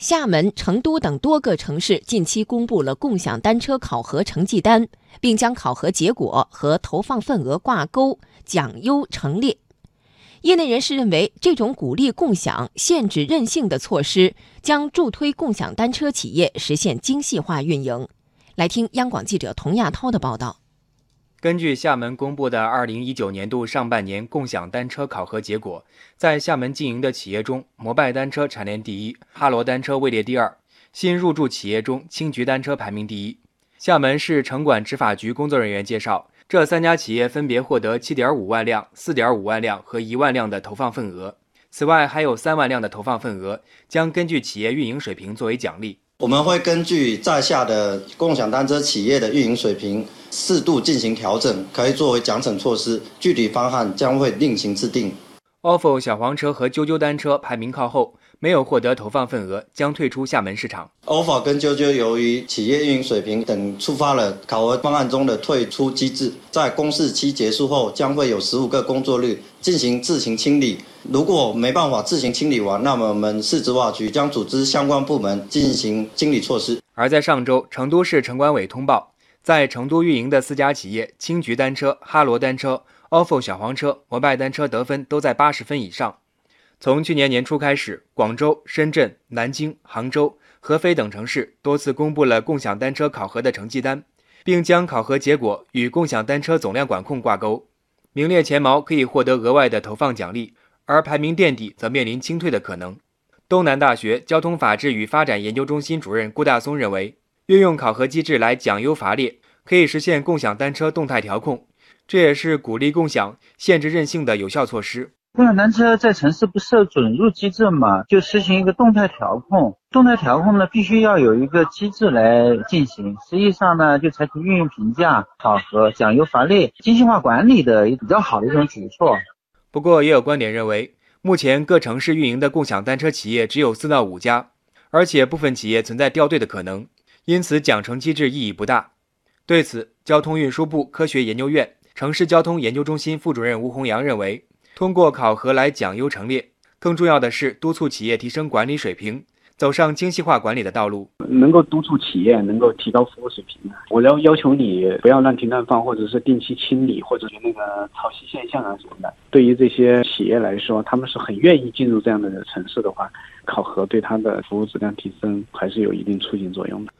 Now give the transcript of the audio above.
厦门、成都等多个城市近期公布了共享单车考核成绩单，并将考核结果和投放份额挂钩，奖优惩劣。业内人士认为，这种鼓励共享、限制任性的措施将助推共享单车企业实现精细化运营。来听央广记者童亚涛的报道。根据厦门公布的二零一九年度上半年共享单车考核结果，在厦门经营的企业中，摩拜单车蝉联第一，哈罗单车位列第二。新入驻企业中，青桔单车排名第一。厦门市城管执法局工作人员介绍，这三家企业分别获得七点五万辆、四点五万辆和一万辆的投放份额。此外，还有三万辆的投放份额将根据企业运营水平作为奖励。我们会根据在下的共享单车企业的运营水平。适度进行调整，可以作为奖惩措施，具体方案将会另行制定。ofo 小黄车和啾啾单车排名靠后，没有获得投放份额，将退出厦门市场。ofo 跟啾啾由于企业运营水平等触发了考核方案中的退出机制，在公示期结束后，将会有十五个工作日进行自行清理。如果没办法自行清理完，那么我们市执法局将组织相关部门进行清理措施。而在上周，成都市城管委通报。在成都运营的四家企业青桔单车、哈罗单车、ofo 小黄车、摩拜单车得分都在八十分以上。从去年年初开始，广州、深圳、南京、杭州、合肥等城市多次公布了共享单车考核的成绩单，并将考核结果与共享单车总量管控挂钩。名列前茅可以获得额外的投放奖励，而排名垫底则面临清退的可能。东南大学交通法治与发展研究中心主任顾大松认为。运用考核机制来奖优罚劣，可以实现共享单车动态调控，这也是鼓励共享、限制任性的有效措施。共享单车在城市不设准入机制嘛，就实行一个动态调控。动态调控呢，必须要有一个机制来进行。实际上呢，就采取运用评价、考核、奖优罚劣、精细化管理的比较好的一种举措。不过，也有观点认为，目前各城市运营的共享单车企业只有四到五家，而且部分企业存在掉队的可能。因此，奖惩机制意义不大。对此，交通运输部科学研究院城市交通研究中心副主任吴洪阳认为，通过考核来奖优惩劣，更重要的是督促企业提升管理水平，走上精细化管理的道路。能够督促企业能够提高服务水平我要要求你不要乱停乱放，或者是定期清理，或者是那个潮汐现象啊什么的。对于这些企业来说，他们是很愿意进入这样的城市的话，考核对它的服务质量提升还是有一定促进作用的。